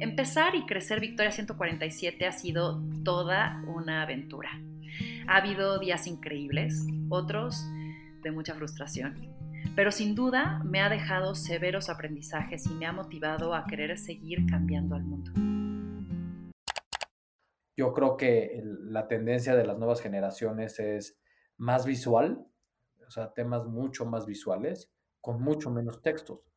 Empezar y crecer Victoria 147 ha sido toda una aventura. Ha habido días increíbles, otros de mucha frustración, pero sin duda me ha dejado severos aprendizajes y me ha motivado a querer seguir cambiando al mundo. Yo creo que la tendencia de las nuevas generaciones es más visual, o sea, temas mucho más visuales, con mucho menos textos.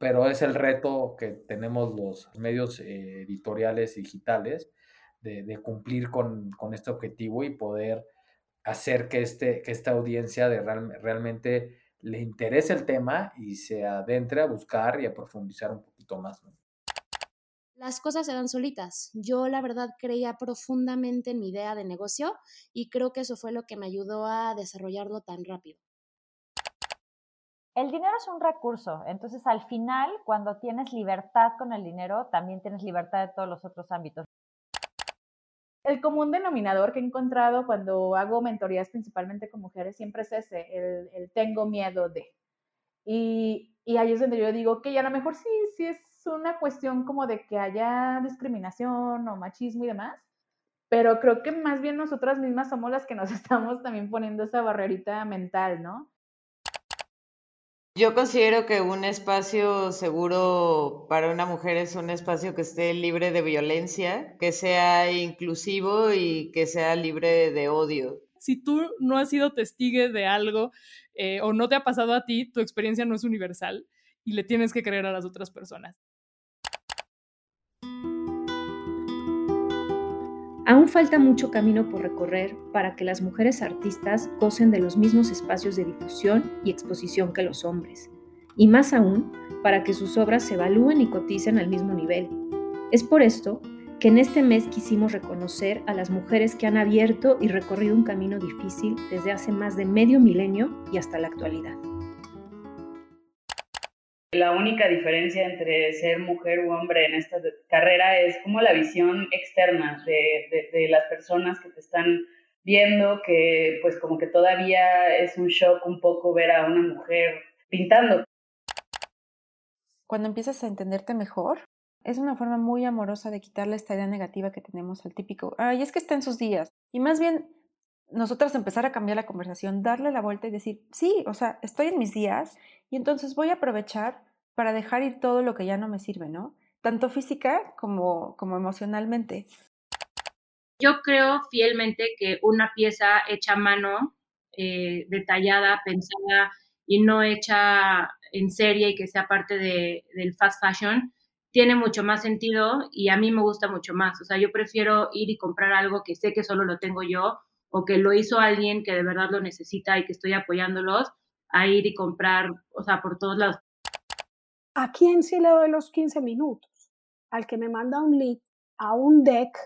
Pero es el reto que tenemos los medios eh, editoriales digitales de, cumplir con, este objetivo y poder hacer que, este, que esta audiencia realmente le interese el tema y se adentre a buscar y a profundizar un poquito más. Las cosas se dan solitas. Yo la verdad creía profundamente en mi idea de negocio y creo que eso fue lo que me ayudó a desarrollarlo tan rápido. El dinero es un recurso, entonces al final, cuando tienes libertad con el dinero, también tienes libertad de todos los otros ámbitos. El común denominador que he encontrado cuando hago mentorías principalmente con mujeres siempre es ese, el, tengo miedo de. Y, ahí es donde yo digo que a lo mejor sí, sí es una cuestión como de que haya discriminación o machismo y demás, pero creo que más bien nosotras mismas somos las que nos estamos también poniendo esa barrerita mental, ¿no? Yo considero que un espacio seguro para una mujer es un espacio que esté libre de violencia, que sea inclusivo y que sea libre de odio. Si tú no has sido testigo de algo eh, o no te ha pasado a ti, tu experiencia no es universal y le tienes que creer a las otras personas. Aún falta mucho camino por recorrer para que las mujeres artistas gocen de los mismos espacios de difusión y exposición que los hombres, y más aún para que sus obras se evalúen y coticen al mismo nivel. Es por esto que en este mes quisimos reconocer a las mujeres que han abierto y recorrido un camino difícil desde hace más de medio milenio y hasta la actualidad. La única diferencia entre ser mujer u hombre en esta carrera es como la visión externa de, las personas que te están viendo, que pues como que todavía es un shock un poco ver a una mujer pintando. Cuando empiezas a entenderte mejor, es una forma muy amorosa de quitarle esta idea negativa que tenemos al típico, ay, es que está en sus días. Y más bien, nosotras empezar a cambiar la conversación, darle la vuelta y decir, sí, o sea, estoy en mis días y entonces voy a aprovechar para dejar ir todo lo que ya no me sirve, ¿no? Tanto física como, como emocionalmente. Yo creo fielmente que una pieza hecha a mano, eh, detallada, pensada y no hecha en serie y que sea parte de, del fast fashion, tiene mucho más sentido y a mí me gusta mucho más. O sea, yo prefiero ir y comprar algo que sé que solo lo tengo yo o que lo hizo alguien que de verdad lo necesita y que estoy apoyándolos, a ir y comprar, o sea, por todos lados. ¿A quién sí le doy los 15 minutos? Al que me manda un link a un deck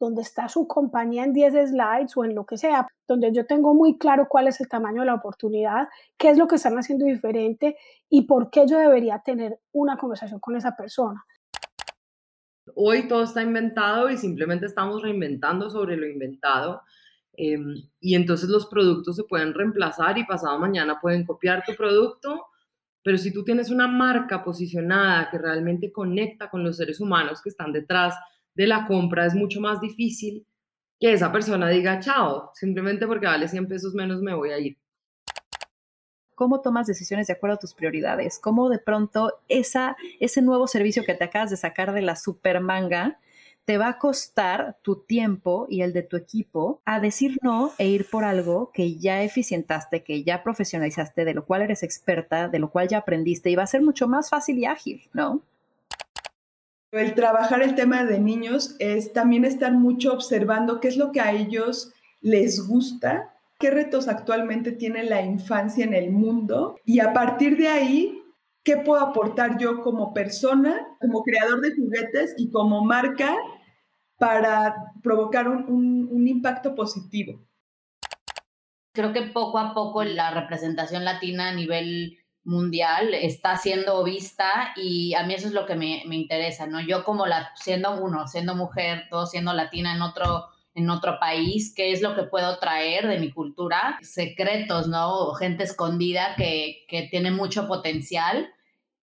donde está su compañía en 10 slides o en lo que sea, donde yo tengo muy claro cuál es el tamaño de la oportunidad, qué es lo que están haciendo diferente y por qué yo debería tener una conversación con esa persona. Hoy todo está inventado y simplemente estamos reinventando sobre lo inventado. Em, y entonces los productos se pueden reemplazar y pasado mañana pueden copiar tu producto, pero si tú tienes una marca posicionada que realmente conecta con los seres humanos que están detrás de la compra, es mucho más difícil que esa persona diga chao, simplemente porque vale 100 pesos menos me voy a ir. ¿Cómo tomas decisiones de acuerdo a tus prioridades? ¿Cómo de pronto ese nuevo servicio que te acabas de sacar de la super manga te va a costar tu tiempo y el de tu equipo a decir no e ir por algo que ya eficientaste, que ya profesionalizaste, de lo cual eres experta, de lo cual ya aprendiste y va a ser mucho más fácil y ágil, ¿no? El trabajar el tema de niños es también estar mucho observando qué es lo que a ellos les gusta, qué retos actualmente tiene la infancia en el mundo y a partir de ahí ¿qué puedo aportar yo como persona, como creador de juguetes y como marca para provocar un, impacto positivo? Creo que poco a poco la representación latina a nivel mundial está siendo vista y a mí eso es lo que me, interesa, ¿no? Yo como la, siendo uno, siendo mujer, todo siendo latina en otro, en otro país, qué es lo que puedo traer de mi cultura, secretos, ¿no? gente escondida que, que tiene mucho potencial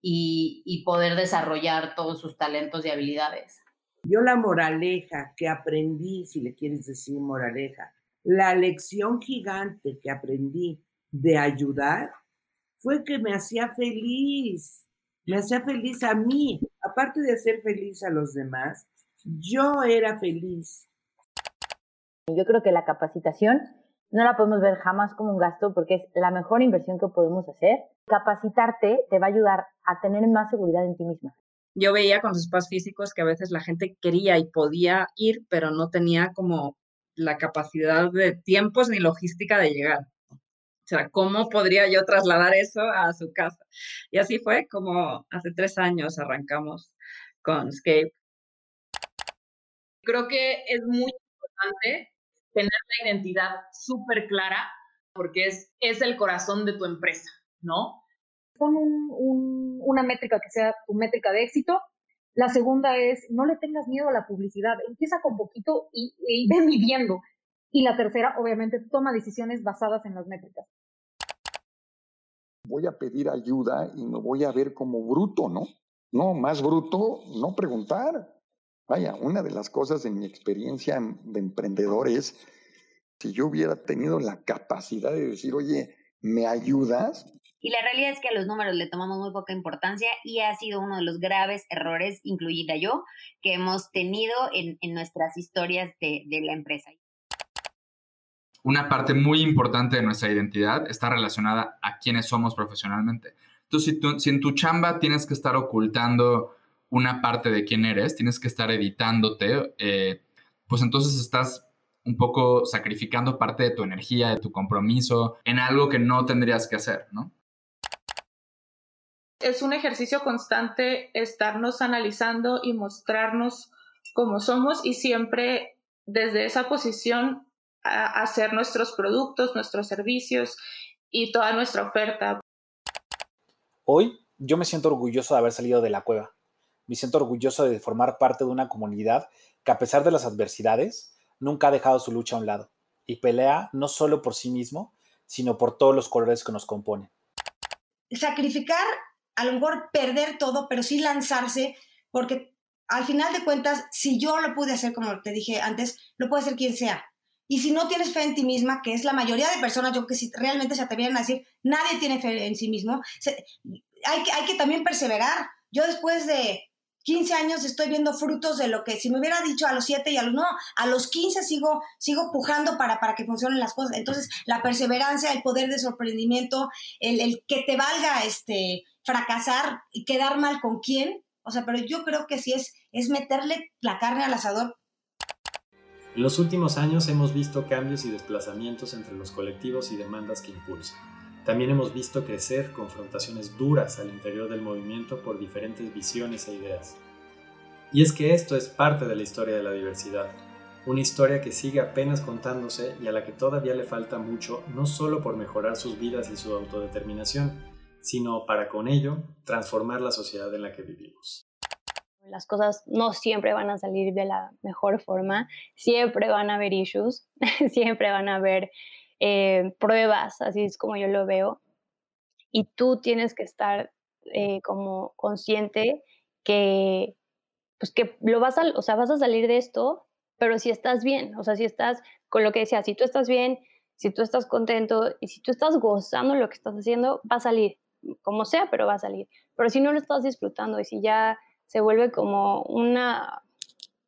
y, y poder desarrollar todos sus talentos y habilidades. Yo la moraleja que aprendí, si le quieres decir moraleja, la lección gigante que aprendí de ayudar fue que me hacía feliz, me hacía feliz a mí, aparte de hacer feliz a los demás, yo era feliz. Yo creo que la capacitación no la podemos ver jamás como un gasto porque es la mejor inversión que podemos hacer. Capacitarte te va a ayudar a tener más seguridad en ti misma. Yo veía con los spas físicos que a veces la gente quería y podía ir, pero no tenía como la capacidad de tiempos ni logística de llegar. O sea, ¿cómo podría yo trasladar eso a su casa? Y así fue como hace tres años arrancamos con Scape. Creo que es muy importante tener la identidad súper clara porque es, es el corazón de tu empresa, ¿no? Pon un, una métrica que sea tu métrica de éxito. La segunda es, no le tengas miedo a la publicidad, empieza con poquito y, y ve midiendo. Y la tercera, obviamente, toma decisiones basadas en las métricas. Voy a pedir ayuda y me voy a ver como bruto, ¿no? No, más bruto, no preguntar. Vaya, una de las cosas en mi experiencia de emprendedor es, si yo hubiera tenido la capacidad de decir, oye, ¿me ayudas? Y la realidad es que a los números le tomamos muy poca importancia y ha sido uno de los graves errores, incluida yo, que hemos tenido en, en nuestras historias de, de la empresa. Una parte muy importante de nuestra identidad está relacionada a quiénes somos profesionalmente. Entonces, si, tú, si en tu chamba tienes que estar ocultando una parte de quién eres, tienes que estar editándote, eh, pues entonces estás un poco sacrificando parte de tu energía, de tu compromiso en algo que no tendrías que hacer, ¿no? Es un ejercicio constante estarnos analizando y mostrarnos cómo somos y siempre desde esa posición a hacer nuestros productos, nuestros servicios y toda nuestra oferta. Hoy yo me siento orgulloso de haber salido de la cueva. Me siento orgulloso de formar parte de una comunidad que a pesar de las adversidades nunca ha dejado su lucha a un lado y pelea no solo por sí mismo, sino por todos los colores que nos componen. Sacrificar, a lo mejor perder todo, pero sí lanzarse, porque al final de cuentas, si yo lo pude hacer, como te dije antes, lo puede hacer quien sea. Y si no tienes fe en ti misma, que es la mayoría de personas, yo que si realmente se atrevieran a decir, nadie tiene fe en sí mismo, hay, que, hay que también perseverar. Yo después de 15 años estoy viendo frutos de lo que si me hubiera dicho a los 7 y a los no, a los 15 sigo, sigo pujando para, para que funcionen las cosas. Entonces, la perseverancia, el poder de sorprendimiento, el, el que te valga este, fracasar y quedar mal con quién. O sea, pero yo creo que sí es, es meterle la carne al asador. En los últimos años hemos visto cambios y desplazamientos entre los colectivos y demandas que impulsan. También hemos visto crecer confrontaciones duras al interior del movimiento por diferentes visiones e ideas. Y es que esto es parte de la historia de la diversidad, una historia que sigue apenas contándose y a la que todavía le falta mucho no solo por mejorar sus vidas y su autodeterminación, sino para con ello transformar la sociedad en la que vivimos. Las cosas no siempre van a salir de la mejor forma, siempre van a haber issues, siempre van a haber eh, pruebas, así es como yo lo veo. Y tú tienes que estar eh, como consciente que, pues que lo vas a, o sea, vas a salir de esto, pero si estás bien, o sea, si estás con lo que decía, si tú estás bien, si tú estás contento y si tú estás gozando lo que estás haciendo, va a salir, como sea, pero va a salir. Pero si no lo estás disfrutando y si ya se vuelve como una,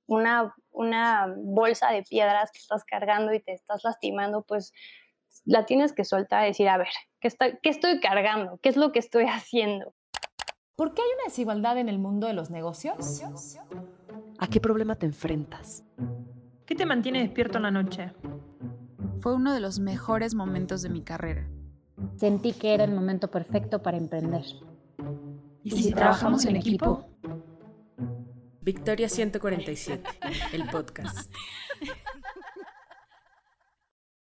una, una bolsa de piedras que estás cargando y te estás lastimando, pues la tienes que soltar y decir, a ver, ¿qué, ¿qué estoy cargando? ¿Qué es lo que estoy haciendo? ¿Por qué hay una desigualdad en el mundo de los negocios? ¿A qué problema te enfrentas? ¿Qué te mantiene despierto en la noche? Fue uno de los mejores momentos de mi carrera. Sentí que era el momento perfecto para emprender. ¿Y si, trabajamos en equipo? Victoria 147, el podcast.